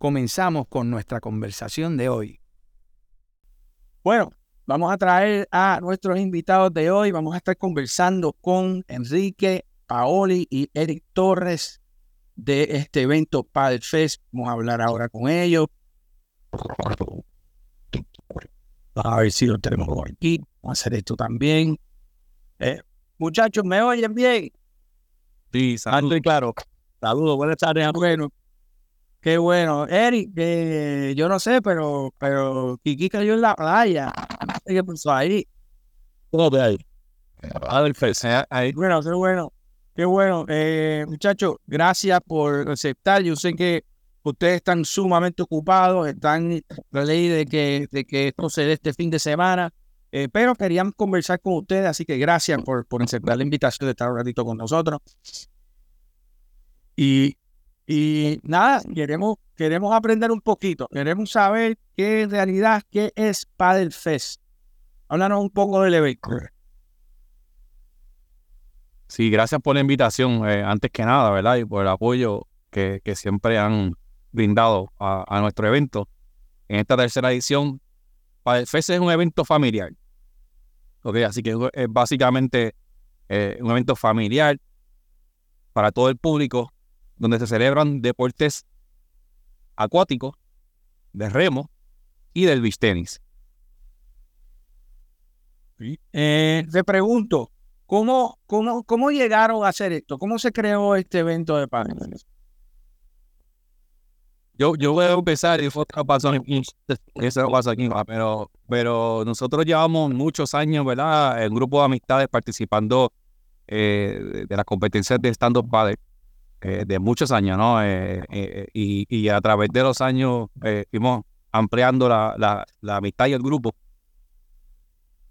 comenzamos con nuestra conversación de hoy. Bueno, vamos a traer a nuestros invitados de hoy. Vamos a estar conversando con Enrique Paoli y Eric Torres de este evento Padel Fest. Vamos a hablar ahora con ellos. A ver si lo tenemos aquí. Vamos a hacer esto también. Eh, muchachos, ¿me oyen bien? Sí, Alto y claro. Saludos, buenas tardes. Bueno, Qué bueno. Eric, eh, yo no sé, pero, pero Kiki cayó en la playa. ¿Qué pasó ahí? Todo de ahí. A ver, ahí. Bueno, qué bueno. Qué bueno. Eh, muchachos, gracias por aceptar. Yo sé que ustedes están sumamente ocupados, están la ley de que, de que esto se dé este fin de semana, eh, pero queríamos conversar con ustedes, así que gracias por, por aceptar la invitación de estar un ratito con nosotros. Y y nada, queremos, queremos aprender un poquito, queremos saber qué en realidad, qué es Padel Fest. Háblanos un poco del evento. Sí, gracias por la invitación, eh, antes que nada, ¿verdad? Y por el apoyo que, que siempre han brindado a, nuestro evento. En esta tercera edición, Padel Fest es un evento familiar. ¿ok? Así que es básicamente eh, un evento familiar para todo el público donde se celebran deportes acuáticos, de remo y del beach tenis. Eh, te pregunto, ¿cómo, cómo, ¿cómo llegaron a hacer esto? ¿Cómo se creó este evento de paneles? Yo, yo voy a empezar y fue otra pasó aquí, eso pasa aquí, pero, pero nosotros llevamos muchos años, ¿verdad? En grupo de amistades participando eh, de las competencias de stand-up paddle. Eh, de muchos años, ¿no? Eh, eh, y, a través de los años fuimos ampliando la, amistad y el grupo.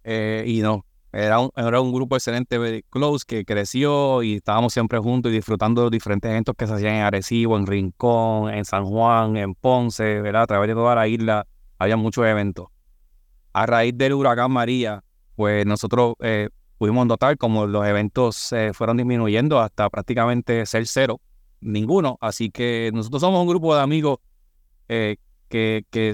y no, era un, era un grupo excelente, very close, que creció y estábamos siempre juntos y disfrutando de los diferentes eventos que se hacían en Arecibo, en Rincón, en San Juan, en Ponce, ¿verdad? A través de toda la isla había muchos eventos. A raíz del huracán María, pues nosotros pudimos notar como los eventos se fueron disminuyendo hasta prácticamente ser cero, ninguno. Así que nosotros somos un grupo de amigos eh, que, que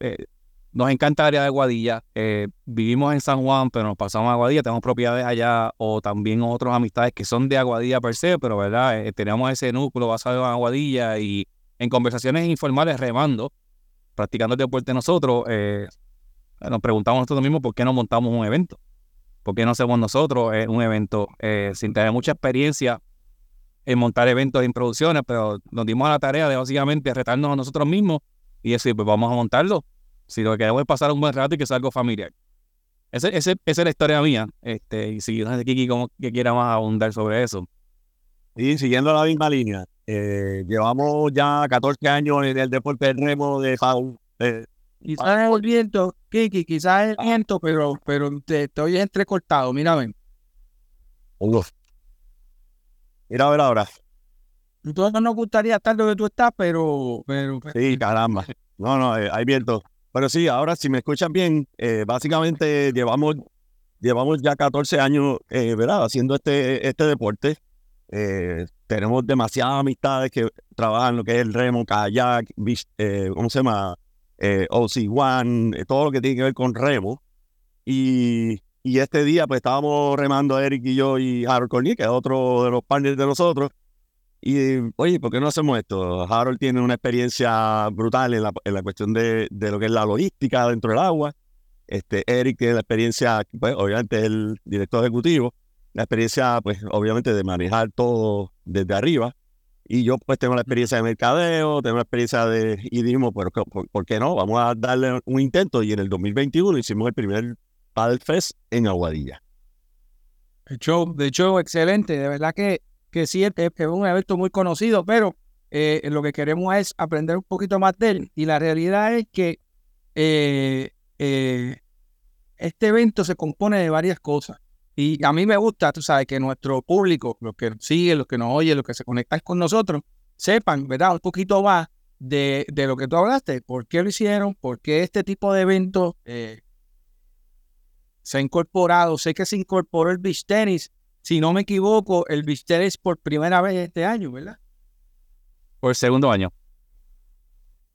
eh, nos encanta el área de Guadilla. Eh, vivimos en San Juan, pero nos pasamos a Aguadilla, tenemos propiedades allá o también otras amistades que son de Aguadilla per se, pero verdad, tenemos ese núcleo basado en Aguadilla y en conversaciones informales remando, practicando el deporte nosotros, nos preguntamos nosotros mismos por qué no montamos un evento. ¿Por qué no hacemos nosotros eh, un evento eh, sin tener mucha experiencia en montar eventos de introducciones, pero nos dimos a la tarea de básicamente retarnos a nosotros mismos y decir, pues vamos a montarlo. Si lo que queremos es pasar un buen rato y que sea algo familiar. Ese, esa es la historia mía. Este, y si no sé Kiki como que quiera más abundar sobre eso. Y siguiendo la misma línea, eh, llevamos ya 14 años en el deporte del remo de FAU. Quizás es el viento, Kiki, quizás es el viento, pero, pero te estoy entrecortado, mira, ven. Mira a ver ahora. Entonces no nos gustaría estar donde tú estás, pero... pero, Sí, caramba. No, no, eh, hay viento. Pero sí, ahora si me escuchan bien, eh, básicamente llevamos, llevamos ya 14 años, eh, ¿verdad? Haciendo este, este deporte. tenemos demasiadas amistades que trabajan lo que es el remo, kayak, ¿cómo se llama? Eh, OC1, eh, todo lo que tiene que ver con remo. Y, y, este día, pues estábamos remando Eric y yo y Harold Cornier, que es otro de los partners de nosotros. Y, oye, ¿por qué no hacemos esto? Harold tiene una experiencia brutal en la, en la cuestión de, de, lo que es la logística dentro del agua. Este, Eric tiene la experiencia, pues, obviamente es el director ejecutivo, la experiencia, pues, obviamente de manejar todo desde arriba. Y yo pues tengo la experiencia de mercadeo, tengo la experiencia de... Y dijimos, pero ¿por, qué no? Vamos a darle un intento. Y en el 2021 hicimos el primer Paddle Fest en Aguadilla. De hecho, de hecho, excelente. De verdad que, que sí, es, un evento muy conocido, pero eh, lo que queremos es aprender un poquito más de él. Y la realidad es que eh, eh, este evento se compone de varias cosas. Y a mí me gusta, tú sabes, que nuestro público, los que nos siguen, los que nos oyen, los que se conectan con nosotros, sepan, ¿verdad? Un poquito más de, de lo que tú hablaste, por qué lo hicieron, por qué este tipo de eventos eh, se ha incorporado. Sé que se incorporó el beach tennis. Si no me equivoco, el beach tennis por primera vez este año, ¿verdad? Por segundo año.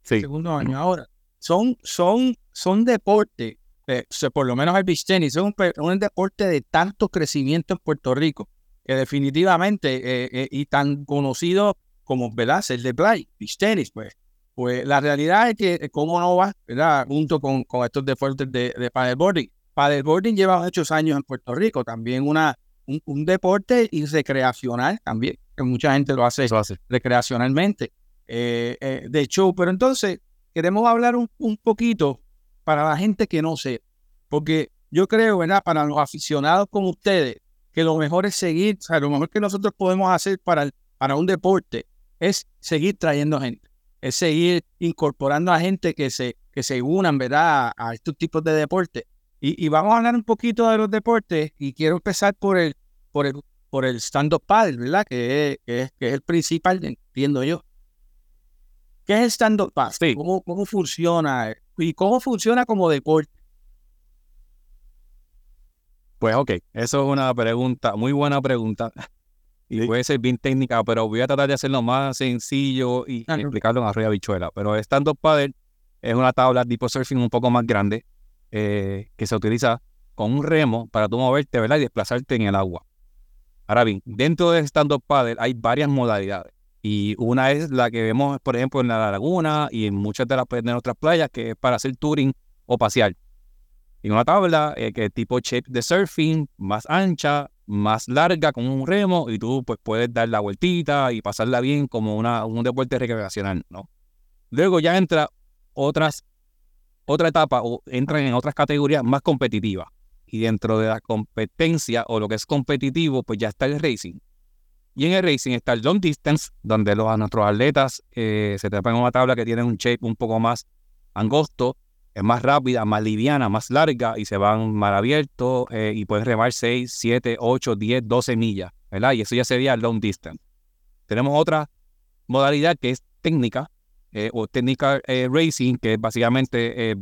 Sí. Segundo año. Ahora, son, son, son deportes, eh, por lo menos el beach tennis, es un, un, deporte de tanto crecimiento en Puerto Rico, que definitivamente, eh, eh, y tan conocido como, ¿verdad? El de play, beach tennis, pues. Pues la realidad es que, ¿cómo no va, ¿verdad? Junto con, con estos deportes de, de paddleboarding. Paddleboarding lleva muchos años en Puerto Rico, también una, un, deporte y recreacional también, que mucha gente lo hace, hace. recreacionalmente, de hecho, pero entonces queremos hablar un, un, poquito para la gente que no sé, porque yo creo, ¿verdad? Para los aficionados como ustedes, que lo mejor es seguir, o sea, lo mejor que nosotros podemos hacer para, para un deporte es seguir trayendo gente, es seguir incorporando a gente que se, que se unan, ¿verdad? A, estos tipos de deportes. Y, vamos a hablar un poquito de los deportes y quiero empezar por el, por el, por el stand-up paddle, ¿verdad? Que es, que es, el principal, entiendo yo. ¿Qué es stand-up paddle? ¿Cómo, ¿Cómo funciona? ¿Y cómo funciona como deporte? Pues ok, eso es una pregunta, muy buena pregunta. Y puede ser bien técnica, pero voy a tratar de hacerlo más sencillo y explicarlo en arriba bichuela. Pero stand-up paddle es una tabla tipo surfing un poco más grande eh, que se utiliza con un remo para tú moverte ¿verdad? y desplazarte en el agua. Ahora bien, dentro del stand-up paddle hay varias modalidades. Y una es la que vemos, por ejemplo, en la laguna y en muchas de las de nuestras playas, que es para hacer touring o pasear. Y una tabla eh, que es tipo shape de surfing, más ancha, más larga, con un remo, y tú pues puedes dar la vueltita y pasarla bien como una, un deporte recreacional, ¿no? Luego ya entra otras, otra etapa o entran en otras categorías más competitivas. Y dentro de la competencia o lo que es competitivo, pues ya está el racing. Y en el racing está el long distance, donde los, nuestros atletas eh, se trepan en una tabla que tiene un shape un poco más angosto, es más rápida, más liviana, más larga y se van mar abierto eh, y pueden remar 6, 7, 8, 10, 12 millas, ¿verdad? Y eso ya sería el long distance. Tenemos otra modalidad que es técnica eh, o técnica racing, que es básicamente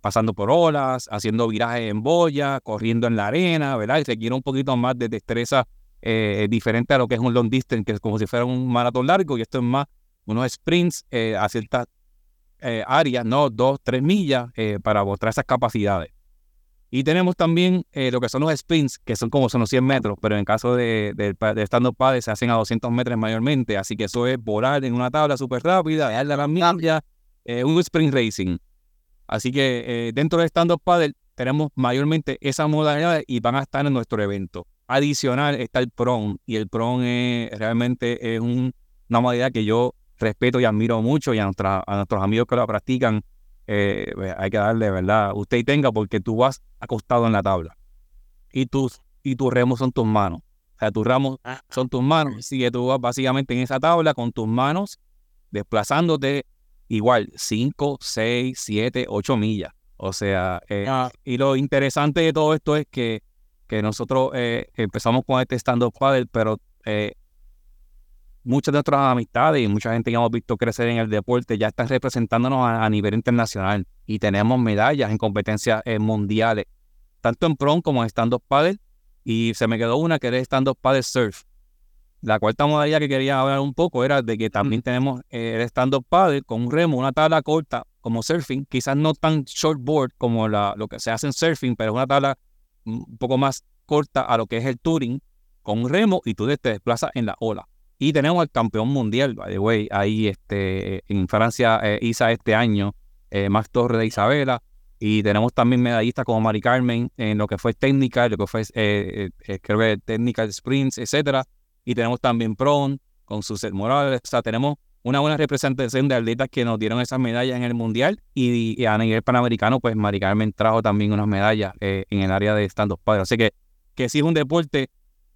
pasando por olas, haciendo virajes en boya, corriendo en la arena, ¿verdad? Y requiere un poquito más de destreza eh, diferente a lo que es un long distance, que es como si fuera un maratón largo, y esto es más unos sprints eh, a ciertas eh, áreas, ¿no? Dos, tres millas para mostrar esas capacidades. Y tenemos también lo que son los sprints, que son como son los 100 metros, pero en el caso de, de, de stand-up se hacen a 200 metros mayormente, así que eso es volar en una tabla súper rápida, darle a las millas, un sprint racing. Así que dentro de stand-up paddle tenemos mayormente esas modalidades y van a estar en nuestro evento adicional está el PRON y el PRON es, realmente es una modalidad que yo respeto y admiro mucho y a, nuestros amigos que lo practican eh, pues, hay que darle, ¿verdad? Usted y tenga porque tú vas acostado en la tabla y tus, y tus remos son tus manos. O sea, tus ramos ah, son tus manos. Así que tú vas básicamente en esa tabla con tus manos desplazándote igual 5, 6, 7, 8 millas. O sea, eh, ah. y lo interesante de todo esto es que que nosotros eh, empezamos con este stand-up paddle, pero eh, muchas de nuestras amistades y mucha gente que hemos visto crecer en el deporte ya están representándonos a, nivel internacional y tenemos medallas en competencias eh, mundiales, tanto en prom como en stand-up paddle. Y se me quedó una que era stand-up paddle surf. La cuarta modalidad que quería hablar un poco era de que también tenemos el stand-up paddle con un remo, una tabla corta como surfing, quizás no tan shortboard como la, lo que se hace en surfing, pero es una tabla un poco más corta a lo que es el touring con remo y tú te desplazas en la ola. Y tenemos al campeón mundial, by the way, ahí este, en Francia eh, ISA este año, eh, Max Torres de Isabela. Y tenemos también medallistas como Mari Carmen en lo que fue técnica, lo que fue, eh, eh técnica de sprints, etcétera. Y tenemos también Pron con sus Morales. O sea, tenemos una buena representación de atletas que nos dieron esas medallas en el Mundial y, a nivel panamericano, pues Mari Carmen trajo también unas medallas eh, en el área de stand-up Así que, que sí es un deporte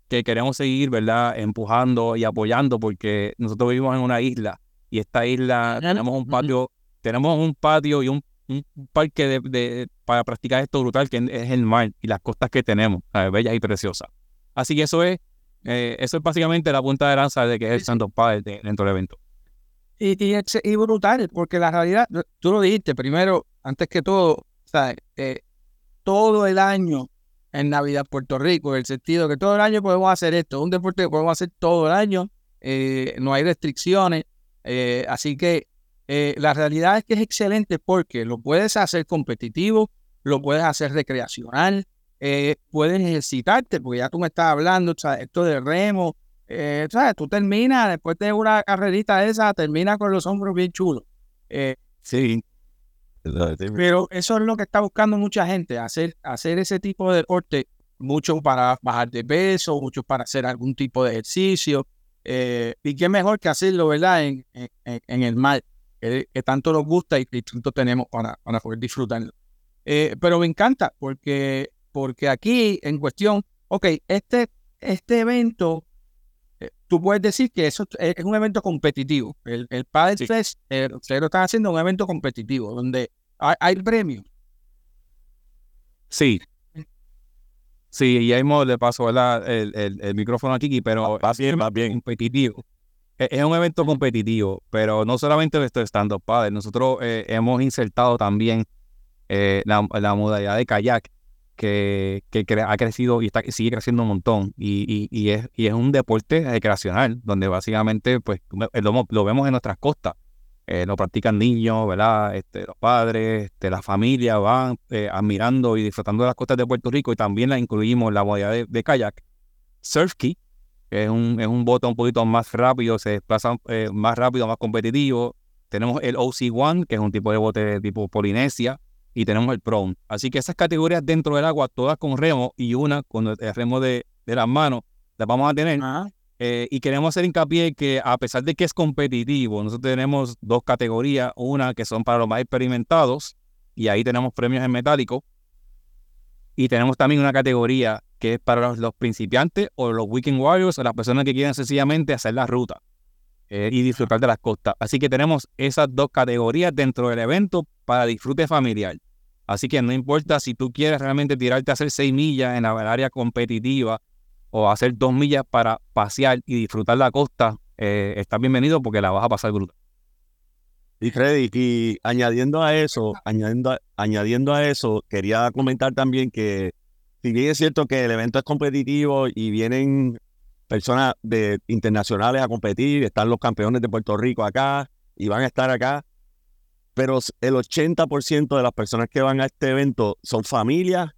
que queremos seguir, ¿verdad? Empujando y apoyando porque nosotros vivimos en una isla y esta isla tenemos un patio, tenemos un patio y un un parque de, para practicar esto brutal que es el mar y las costas que tenemos, bellas y preciosas. Así que eso es, eh, eso es básicamente la punta de lanza de que es el Santos Padre dentro del evento. Y, y, brutal, porque la realidad, tú lo dijiste primero, antes que todo, ¿sabes? Eh, todo el año en Navidad Puerto Rico, en el sentido que todo el año podemos hacer esto, un deporte que podemos hacer todo el año, eh, no hay restricciones, así que la realidad es que es excelente porque lo puedes hacer competitivo, lo puedes hacer recreacional, eh, puedes ejercitarte, porque ya tú me estás hablando, esto de remo, eh, ¿sabes? Tú terminas, después de una carrerita esa, terminas con los hombros bien chulos. Eh, sí. Pero eso es lo que está buscando mucha gente, hacer, hacer ese tipo de deporte, muchos para bajar de peso, muchos para hacer algún tipo de ejercicio. y qué mejor que hacerlo, ¿verdad? En, en, el mar, que, tanto nos gusta y que tanto tenemos para, para poder disfrutarlo. pero me encanta porque porque aquí en cuestión, ok, este, este evento, eh, tú puedes decir que eso es un evento competitivo. El, el Padel Fest, eh, ustedes lo están haciendo un evento competitivo, donde hay, premios. Sí. Sí, y ahí le paso El, el, micrófono a Kiki, pero va bien, va bien. competitivo. Es, un evento competitivo, pero no solamente esto de stand-up padre. Nosotros eh, hemos insertado también la, la modalidad de kayak que, ha crecido y está, sigue creciendo un montón. Y, es, y es un deporte recreacional, donde básicamente pues, lo, vemos en nuestras costas. Eh, lo practican niños, ¿verdad? Este, los padres, este, las familias van eh, admirando y disfrutando de las costas de Puerto Rico y también la incluimos la modalidad de, kayak. Surfkey, que es un, es un bote un poquito más rápido, se desplaza eh, más rápido, más competitivo. Tenemos el OC1, que es un tipo de bote tipo Polinesia, y tenemos el prone. Así que esas categorías dentro del agua, todas con remo y una con el remo de, las manos, las vamos a tener. Eh, y queremos hacer hincapié que a pesar de que es competitivo, nosotros tenemos dos categorías, una que son para los más experimentados, y ahí tenemos premios en metálico, y tenemos también una categoría que es para los, principiantes o los weekend warriors o las personas que quieren sencillamente hacer la ruta eh, y disfrutar de las costas. Así que tenemos esas dos categorías dentro del evento para disfrute familiar. Así que no importa si tú quieres realmente tirarte a hacer seis millas en la área competitiva o hacer dos millas para pasear y disfrutar la costa, eh, estás bienvenido porque la vas a pasar brutal. Y Freddy, y añadiendo a eso, añadiendo, añadiendo a eso, quería comentar también que si bien es cierto que el evento es competitivo y vienen personas de, internacionales a competir, están los campeones de Puerto Rico acá y van a estar acá, pero el 80% de las personas que van a este evento son familias,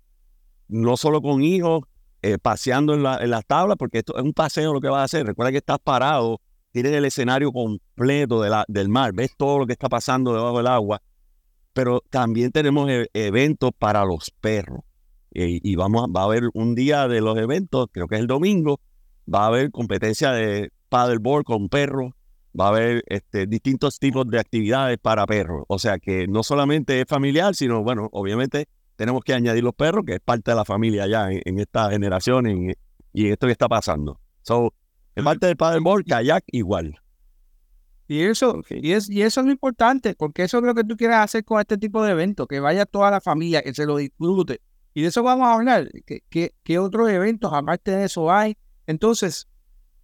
no solo con hijos, eh, paseando en, la, en las tablas, porque esto es un paseo lo que vas a hacer. Recuerda que estás parado, tienes el escenario completo de la, del mar, ves todo lo que está pasando debajo del agua, pero también tenemos e, eventos para los perros. y vamos, va a haber un día de los eventos, creo que es el domingo, va a haber competencia de paddleboard con perros, va a haber este, distintos tipos de actividades para perros. O sea que no solamente es familiar, sino, bueno, obviamente tenemos que añadir los perros, que es parte de la familia ya en, esta generación y en esto que está pasando. So, es parte del paddleboard, kayak igual. Y eso, y, es, y eso es lo importante, porque eso es lo que tú quieres hacer con este tipo de eventos, que vaya toda la familia, que se lo disfrute. Y de eso vamos a hablar. ¿Qué, qué otros eventos aparte de eso hay? Entonces,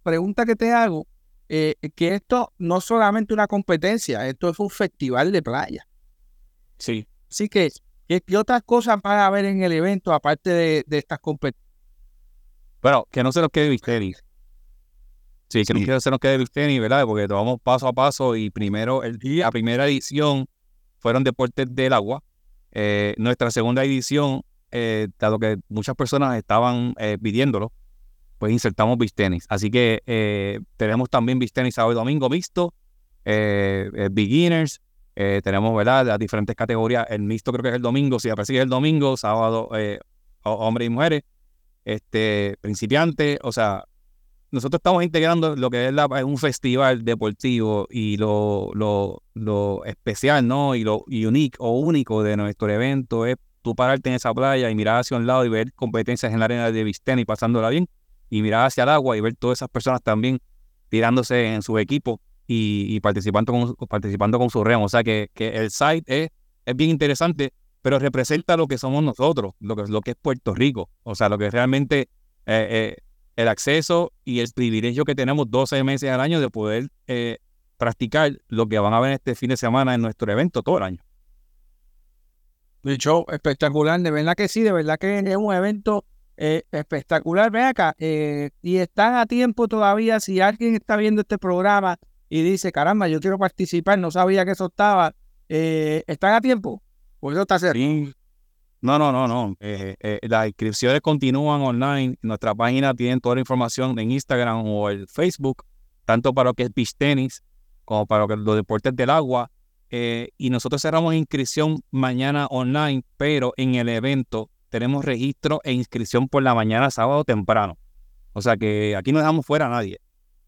pregunta que te hago, eh, que esto no solamente una competencia, esto es un festival de playa. Sí. Así que, ¿qué, otras cosas van a haber en el evento aparte de, estas competencias? Bueno, que no se nos quede misterio. Sí, que no se nos quede misterio, ¿verdad? Porque vamos paso a paso y primero, el día, la primera edición fueron deportes del agua. Eh, nuestra segunda edición, eh, dado que muchas personas estaban pidiéndolo, pues insertamos tenis. Así que eh, tenemos también tenis sábado y domingo mixto, eh, eh, beginners, tenemos ¿verdad? las diferentes categorías. El mixto creo que es el domingo, si aparece el domingo, sábado, hombres y mujeres, este, principiantes, o sea, nosotros estamos integrando lo que es un festival deportivo y lo, lo, lo, especial, ¿no? Y lo unique o único de nuestro evento es tú pararte en esa playa y mirar hacia un lado y ver competencias en la arena de y pasándola bien y mirar hacia el agua y ver todas esas personas también tirándose en su equipo y, participando, con, participando con su remo. O sea que, que, el site es es bien interesante, pero representa lo que somos nosotros, lo que, lo que es Puerto Rico, o sea, lo que realmente eh, eh, el acceso y el privilegio que tenemos 12 meses al año de poder eh, practicar lo que van a ver este fin de semana en nuestro evento todo el año. Dicho espectacular, de verdad que sí, de verdad que es un evento espectacular. Ven acá, y están a tiempo todavía. Si alguien está viendo este programa y dice, caramba, yo quiero participar, no sabía que eso estaba, ¿están a tiempo? Pues eso está cerca. No, no, no, no. Eh, eh, las inscripciones continúan online. Nuestra página tiene toda la información en Instagram o el Facebook, tanto para lo que es beach tenis como para los deportes del agua. Eh, y nosotros cerramos inscripción mañana online, pero en el evento tenemos registro e inscripción por la mañana sábado temprano. O sea que aquí no dejamos fuera a nadie.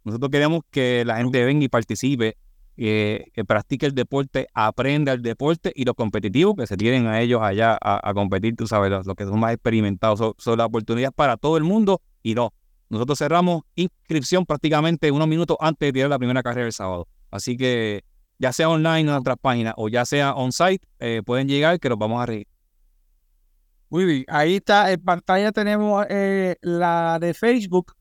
Nosotros queremos que la gente venga y participe que, practique el deporte, aprenda el deporte y los competitivos que se tienen a ellos allá a, competir, tú sabes, los, que son más experimentados, son, las oportunidades para todo el mundo y no. Nosotros cerramos inscripción prácticamente unos minutos antes de tirar la primera carrera el sábado. Así que ya sea online en nuestras páginas o ya sea on-site, eh, pueden llegar que los vamos a reír. Muy bien, ahí está, en pantalla tenemos eh, la de Facebook,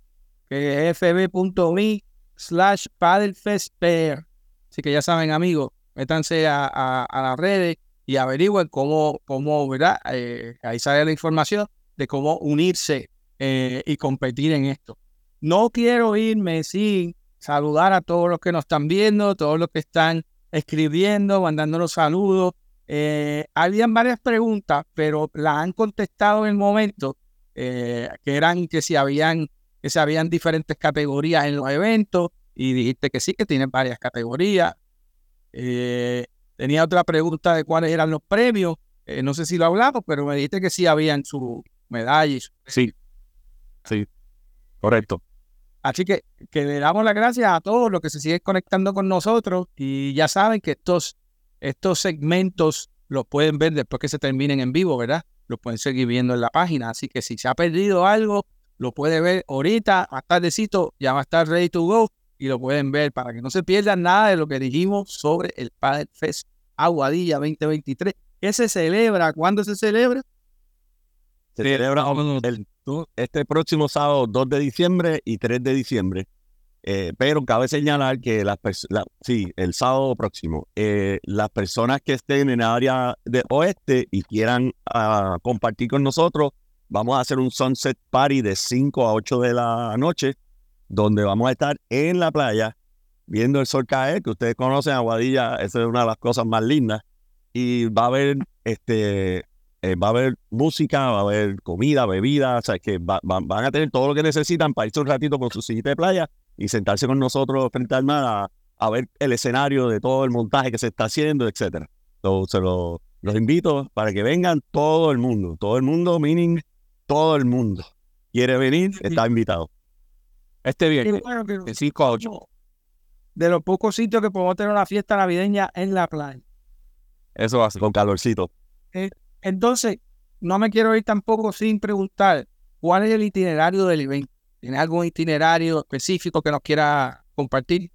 que es fb.me slash paddlefestpair. Así que ya saben, amigos, métanse a, a, las redes y averigüen cómo, cómo ¿verdad? Eh, ahí sale la información de cómo unirse eh, y competir en esto. No quiero irme sin saludar a todos los que nos están viendo, todos los que están escribiendo, mandándonos saludos. Eh, habían varias preguntas, pero las han contestado en el momento, que eran que si habían, que si habían diferentes categorías en los eventos, y dijiste que sí, que tiene varias categorías. Eh, tenía otra pregunta de cuáles eran los premios. Eh, no sé si lo hablamos, pero me dijiste que sí habían su medalla. Sí, sí, correcto. Así que, que le damos las gracias a todos los que se siguen conectando con nosotros y ya saben que estos, estos segmentos los pueden ver después que se terminen en vivo, ¿verdad? Los pueden seguir viendo en la página. Así que si se ha perdido algo, lo puede ver ahorita, más tardecito, ya va a estar ready to go y lo pueden ver para que no se pierdan nada de lo que dijimos sobre el Padel Fest Aguadilla 2023. ¿Qué se celebra? ¿Cuándo se celebra? Se celebra este próximo sábado 2 de diciembre y 3 de diciembre. Eh, pero cabe señalar que las la, sí, el sábado próximo, eh, las personas que estén en el área de oeste y quieran ah, compartir con nosotros, vamos a hacer un sunset party de 5 a 8 de la noche donde vamos a estar en la playa viendo el sol caer, que ustedes conocen Aguadilla, esa es una de las cosas más lindas. Y va a haber este eh, va a haber música, va a haber comida, bebida, o sea que van a tener todo lo que necesitan para irse un ratito con su sillita de playa y sentarse con nosotros frente al mar a, ver el escenario de todo el montaje que se está haciendo, etcétera. Entonces, se los invito para que vengan todo el mundo, todo el mundo, meaning todo el mundo. Quiere venir, está invitado. Este viernes, de 5 a 8. De los pocos sitios que podemos tener una fiesta navideña en la playa. Eso va a ser. Con calorcito. Eh, entonces, no me quiero ir tampoco sin preguntar cuál es el itinerario del evento. ¿Tiene algún itinerario específico que nos quiera compartir?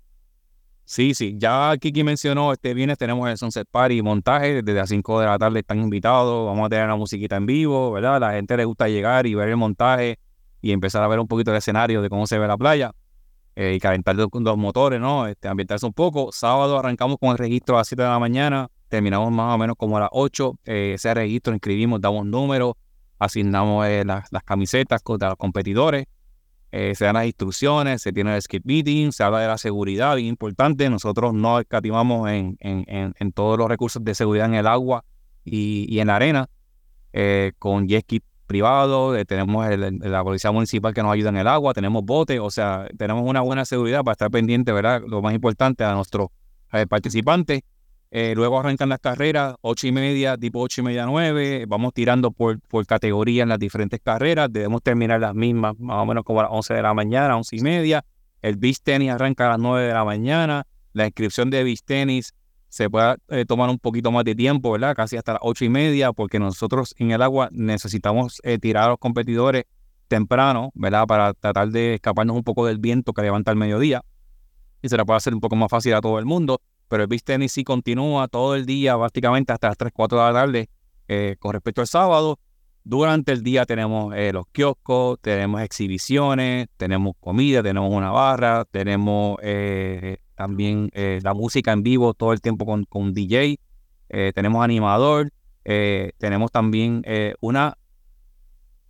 Sí, sí. Ya Kiki mencionó, este viernes tenemos el Sunset Party montaje. Desde las 5 de la tarde están invitados. Vamos a tener una musiquita en vivo, ¿verdad? La gente le gusta llegar y ver el montaje y empezar a ver un poquito el escenario de cómo se ve la playa eh, y calentar los, motores, ¿no? Este, ambientarse un poco. Sábado arrancamos con el registro a las 7 de la mañana, terminamos más o menos como a las 8. Eh, ese registro inscribimos, damos números, asignamos eh, las, camisetas contra los competidores, se dan las instrucciones, se tiene el skip meeting, se habla de la seguridad, bien importante. Nosotros no escatimamos en, en, en, todos los recursos de seguridad en el agua y, y en la arena, con jet privado, eh, tenemos la policía municipal que nos ayuda en el agua, tenemos botes, o sea, tenemos una buena seguridad para estar pendiente, ¿verdad? Lo más importante a nuestros eh, participantes. Eh, luego arrancan las carreras, ocho y media, tipo ocho y media, nueve. Vamos tirando por, por categoría en las diferentes carreras. Debemos terminar las mismas, más o menos como a las 11 de la mañana, once y media. El beach tenis arranca a las 9 de la mañana. La inscripción de beach tenis se pueda eh, tomar un poquito más de tiempo, ¿verdad? Casi hasta las ocho y media, porque nosotros en el agua necesitamos eh, tirar a los competidores temprano, ¿verdad? Para tratar de escaparnos un poco del viento que levanta el mediodía y se la puede hacer un poco más fácil a todo el mundo. Pero el beach tenis sí continúa todo el día, prácticamente hasta las 3, 4 de la tarde, eh, con respecto al sábado. Durante el día tenemos eh, los kioscos, tenemos exhibiciones, tenemos comida, tenemos una barra, tenemos eh, también la música en vivo todo el tiempo con, con DJ, tenemos animador, tenemos también una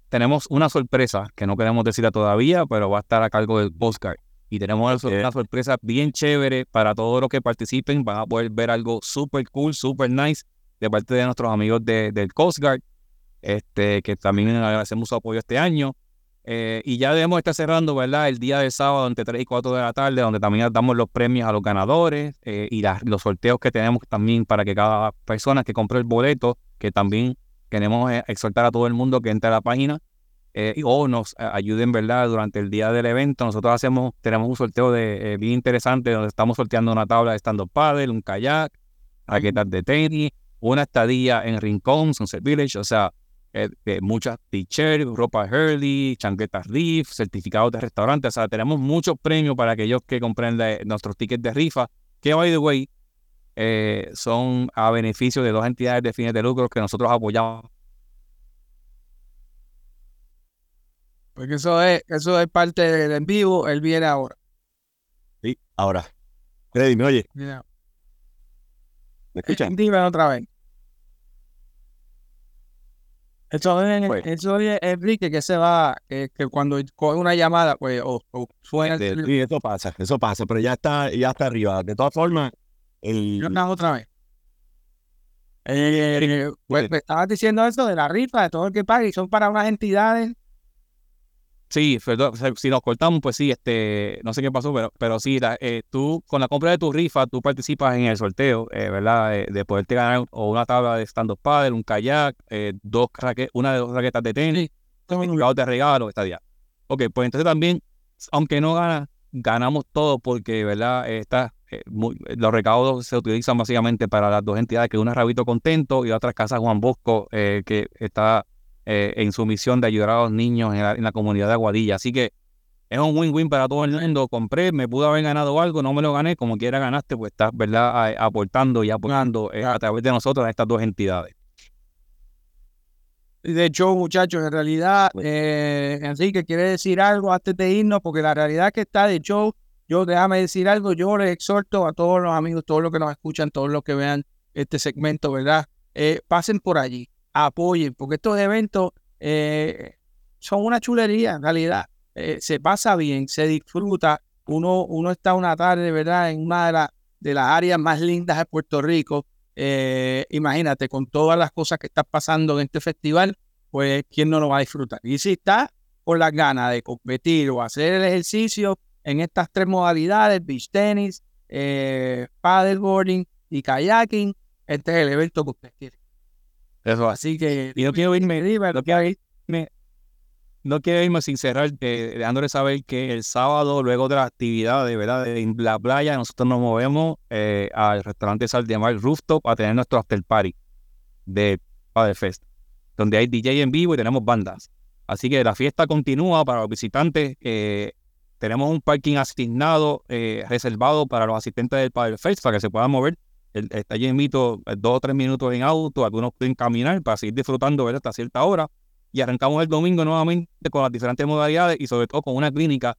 tenemos una sorpresa que no queremos decirla todavía, pero va a estar a cargo del postcard. Y tenemos una sorpresa bien chévere para todos los que participen. Van a poder ver algo súper cool, súper nice de parte de nuestros amigos del Coast Guard, este, que también agradecemos su apoyo este año. Eh, y ya debemos estar cerrando, ¿verdad? El día de sábado entre 3 y 4 de la tarde, donde también damos los premios a los ganadores eh, y los sorteos que tenemos también para que cada persona que compre el boleto, que también queremos eh, exhortar a todo el mundo que entre a la página eh, o nos eh, ayuden, ¿verdad? Durante el día del evento. Nosotros hacemos, tenemos un sorteo de, bien interesante donde estamos sorteando una tabla de stand-up paddle, un kayak, raquetas de tenis, una estadía en Rincón, Sunset Village, o sea, muchas t-shirts, ropa Hurley, chanquetas Reef, certificados de restaurante, o sea, tenemos muchos premios para aquellos que compren nuestros tickets de rifa, que, by the way, eh, son a beneficio de dos entidades de fines de lucro que nosotros apoyamos. Porque eso es, eso es parte del en vivo, él viene ahora. Sí, ahora. Freddy, ¿me oye? ¿Me escuchan? Dime otra vez. Eso es, pues. eso es Enrique que se va, que, cuando coge una llamada, pues, o, suena. Sí, eso pasa, eso pasa, pero ya está, ya está arriba. De todas formas, el... otra vez. Eh, pues, me estabas diciendo eso de la rifa, de todo el que paga, y son para unas entidades. Sí, si nos cortamos, pues sí, este, no sé qué pasó, pero, pero sí, eh, tú con la compra de tu rifa, tú participas en el sorteo, eh, ¿verdad? de poderte ganar o una tabla de stand-up paddle, un kayak, dos una de dos raquetas de tenis, un de regalo, esta día. Ok, pues entonces también, aunque no gana, ganamos todo porque, ¿verdad? Está eh, los recaudos se utilizan básicamente para las dos entidades, que una es Rabito Contento y otra Casa Juan Bosco, eh, que está eh, en su misión de ayudar a los niños en la, comunidad de Aguadilla. Así que es un win-win para todo el mundo. Compré, me pude haber ganado algo, no me lo gané, como quiera ganaste, pues estás, ¿verdad?, aportando y apoyando a través de nosotros a estas dos entidades. De hecho, muchachos, en realidad, eh, Enrique quiere decir algo antes de irnos, porque la realidad que está de show yo déjame decir algo, yo les exhorto a todos los amigos, todos los que nos escuchan, todos los que vean este segmento, ¿verdad? Eh, pasen por allí, apoyen, porque estos eventos eh, son una chulería en realidad. Eh, se pasa bien, se disfruta. Uno, uno está una tarde, ¿verdad? En una de, de las áreas más lindas de Puerto Rico. imagínate, con todas las cosas que están pasando en este festival, pues, ¿quién no lo va a disfrutar? Y si está con las ganas de competir o hacer el ejercicio, en estas tres modalidades, beach tennis, eh, paddleboarding y kayaking, este es el evento que usted quiere. Eso, así que y no quiero irme, no quiero irme, no quiero irme sin cerrar, eh, dejándole saber que el sábado, luego de la actividad de verdad en la playa, nosotros nos movemos eh, al restaurante Sal de Mar Rooftop a tener nuestro after party de Paddle Fest, donde hay DJ en vivo y tenemos bandas. Así que la fiesta continúa para los visitantes. Eh, tenemos un parking asignado, eh, reservado para los asistentes del Padre Fest para que se puedan mover. Está invito eh, dos o tres minutos en auto, algunos pueden caminar para seguir disfrutando hasta cierta hora. Y arrancamos el domingo nuevamente con las diferentes modalidades y sobre todo con una clínica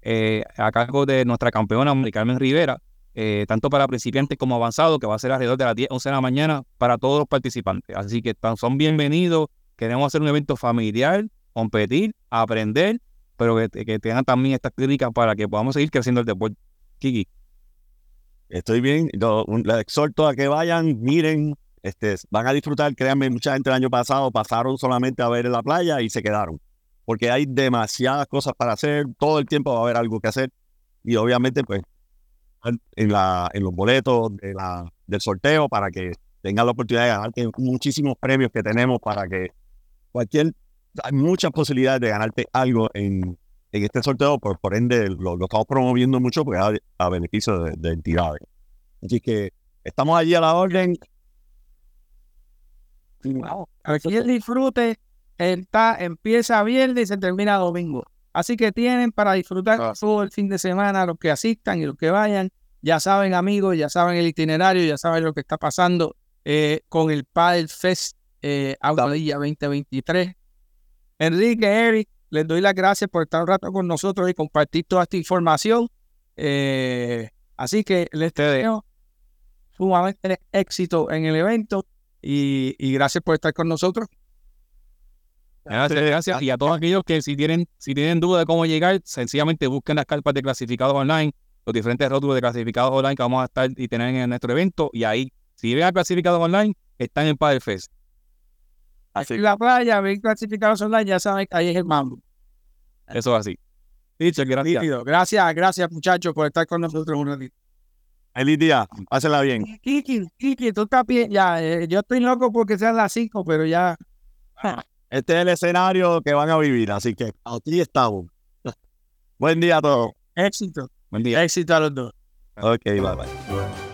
eh, a cargo de nuestra campeona Carmen Rivera, tanto para principiantes como avanzados, que va a ser alrededor de las 10, 11 de la mañana para todos los participantes. Así que son bienvenidos. Queremos hacer un evento familiar, competir, aprender pero que, tengan también estas clínicas para que podamos seguir creciendo el deporte. Kiki. Estoy bien, les exhorto a que vayan, miren, este, van a disfrutar, créanme, mucha gente el año pasado pasaron solamente a ver en la playa y se quedaron, porque hay demasiadas cosas para hacer, todo el tiempo va a haber algo que hacer y obviamente pues en, la, en los boletos de la, del sorteo para que tengan la oportunidad de ganar muchísimos premios que tenemos para que cualquier hay muchas posibilidades de ganarte algo en, en este sorteo, por, por ende lo, estamos promoviendo mucho porque a, a beneficio de, entidades. Así que estamos allí a la orden. Aquí el disfrute está, empieza viernes y se termina domingo. Así que tienen para disfrutar todo el fin de semana los que asistan y los que vayan. Ya saben, amigos, ya saben el itinerario, ya saben lo que está pasando eh, con el Padel Fest eh, Aguadilla 2023. Enrique, Eric, les doy las gracias por estar un rato con nosotros y compartir toda esta información. Eh, así que les deseo sumamente éxito en el evento y, y gracias por estar con nosotros. Gracias, gracias. Y a todos aquellos que si tienen, si tienen duda de cómo llegar, sencillamente busquen las carpas de clasificados online, los diferentes rótulos de clasificados online que vamos a estar y tener en nuestro evento. Y ahí, si ven a clasificados online, están en Padre Fest. Así. La playa, ven clasificados online, ya saben que ahí es el mambo. Eso es así. Dicho, gracias. Gracias, gracias muchachos por estar con nosotros un ratito. Feliz día, pásela bien. Kiki, Kiki, tú estás bien, ya, eh, yo estoy loco porque sean las 5, pero ya... Este es el escenario que van a vivir, así que aquí estamos. Buen día a todos. Éxito. Buen día. Éxito a los dos. Ok, bye bye.